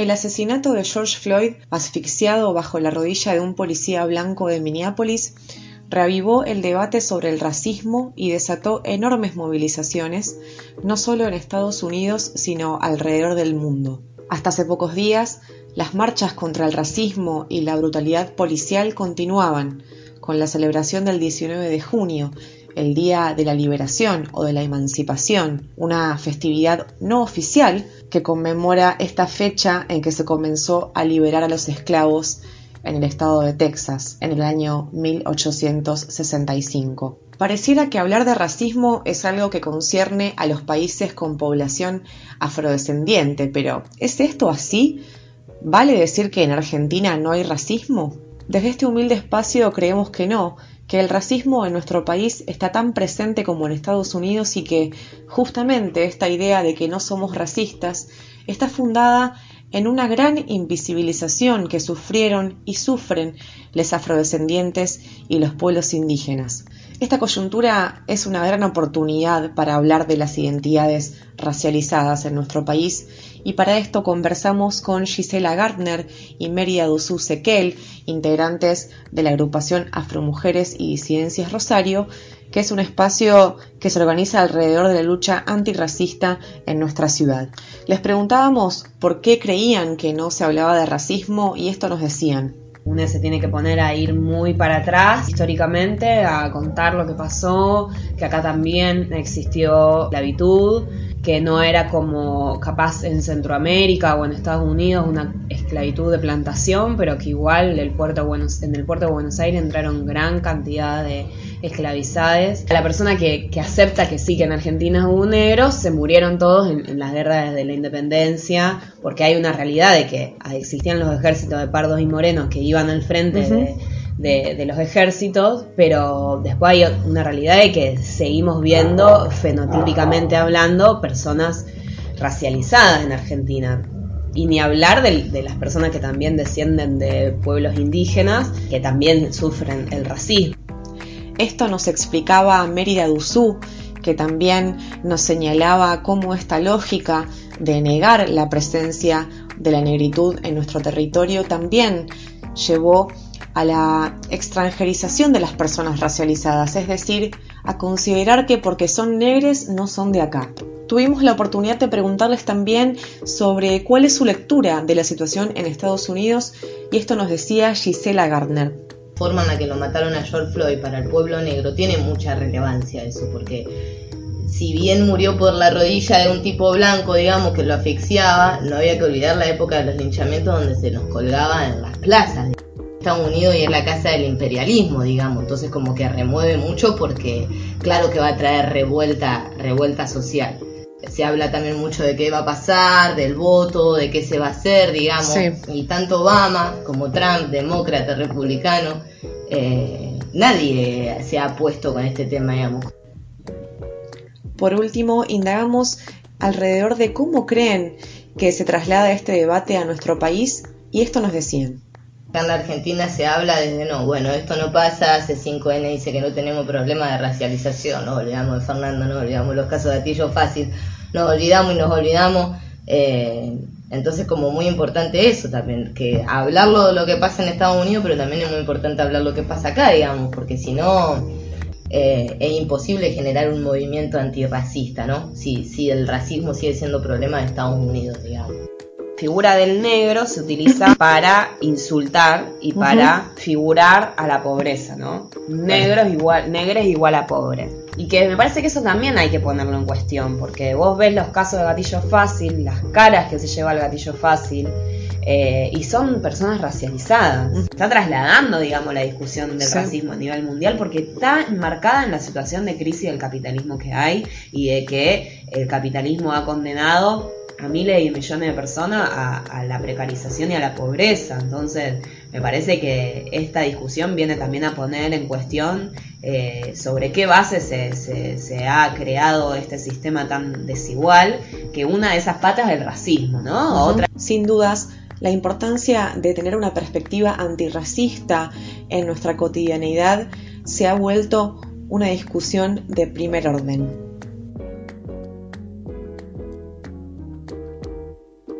El asesinato de George Floyd, asfixiado bajo la rodilla de un policía blanco de Minneapolis, reavivó el debate sobre el racismo y desató enormes movilizaciones, no solo en Estados Unidos, sino alrededor del mundo. Hasta hace pocos días, las marchas contra el racismo y la brutalidad policial continuaban, con la celebración del 19 de junio, el Día de la Liberación o de la Emancipación, una festividad no oficial que conmemora esta fecha en que se comenzó a liberar a los esclavos en el estado de Texas en el año 1865. Pareciera que hablar de racismo es algo que concierne a los países con población afrodescendiente, pero ¿es esto así? ¿Vale decir que en Argentina no hay racismo? Desde este humilde espacio creemos que no, que el racismo en nuestro país está tan presente como en Estados Unidos y que justamente esta idea de que no somos racistas está fundada en una gran invisibilización que sufrieron y sufren los afrodescendientes y los pueblos indígenas. Esta coyuntura es una gran oportunidad para hablar de las identidades racializadas en nuestro país y para esto conversamos con Gisela Gardner y Mérida Duzú Sequel, integrantes de la agrupación Afromujeres y Disidencias Rosario, que es un espacio que se organiza alrededor de la lucha antirracista en nuestra ciudad. Les preguntábamos por qué creían que no se hablaba de racismo y esto nos decían. Uno se tiene que poner a ir muy para atrás históricamente, a contar lo que pasó, que acá también existió la habitud que no era como capaz en Centroamérica o en Estados Unidos una esclavitud de plantación, pero que igual puerto en el puerto de Buenos Aires entraron gran cantidad de esclavizadas. La persona que, acepta que sí, que en Argentina hubo negros, se murieron todos en, las guerras de la independencia, porque hay una realidad de que existían los ejércitos de pardos y morenos que iban al frente de los ejércitos, pero después hay una realidad de que seguimos viendo, fenotípicamente hablando, personas racializadas en Argentina. Y ni hablar de, las personas que también descienden de pueblos indígenas, que también sufren el racismo. Esto nos explicaba Mérida Duzú, que también nos señalaba cómo esta lógica de negar la presencia de la negritud en nuestro territorio también llevó a la extranjerización de las personas racializadas, es decir, a considerar que porque son negres no son de acá. Tuvimos la oportunidad de preguntarles también sobre cuál es su lectura de la situación en Estados Unidos y esto nos decía Gisela Gardner. La forma en la que lo mataron a George Floyd para el pueblo negro tiene mucha relevancia eso, porque si bien murió por la rodilla de un tipo blanco, digamos, que lo asfixiaba, no había que olvidar la época de los linchamientos donde se nos colgaba en las plazas. Estados Unidos y es la casa del imperialismo, digamos, entonces como que remueve mucho porque claro que va a traer revuelta, revuelta social. Se habla también mucho de qué va a pasar, del voto, de qué se va a hacer, digamos, y tanto Obama como Trump, demócrata, republicano, eh, nadie se ha puesto con este tema, digamos. Por último, indagamos alrededor de cómo creen que se traslada este debate a nuestro país y esto nos decían. Acá en la Argentina se habla desde, no, bueno, esto no pasa, hace 5N dice que no tenemos problema de racialización, nos olvidamos de Fernando, nos olvidamos los casos de Atillo Fácil, nos olvidamos y nos olvidamos. Eh, entonces como muy importante eso también, que hablarlo de lo que pasa en Estados Unidos, pero también es muy importante hablar lo que pasa acá, digamos, porque si no eh, es imposible generar un movimiento antirracista, ¿no? Si, si el racismo sigue siendo problema de Estados Unidos, digamos figura del negro se utiliza para insultar y para figurar a la pobreza, ¿no? Negro es igual, negro es igual a pobre. Y que me parece que eso también hay que ponerlo en cuestión, porque vos ves los casos de gatillo fácil, las caras que se lleva el gatillo fácil, eh, y son personas racializadas. Está trasladando, digamos, la discusión del racismo a nivel mundial porque está enmarcada en la situación de crisis del capitalismo que hay y de que el capitalismo ha condenado a miles y millones de personas a, la precarización y a la pobreza. Entonces, me parece que esta discusión viene también a poner en cuestión eh, sobre qué base se, se, ha creado este sistema tan desigual, que una de esas patas es el racismo, ¿no? Otra... Sin dudas, la importancia de tener una perspectiva antirracista en nuestra cotidianidad se ha vuelto una discusión de primer orden.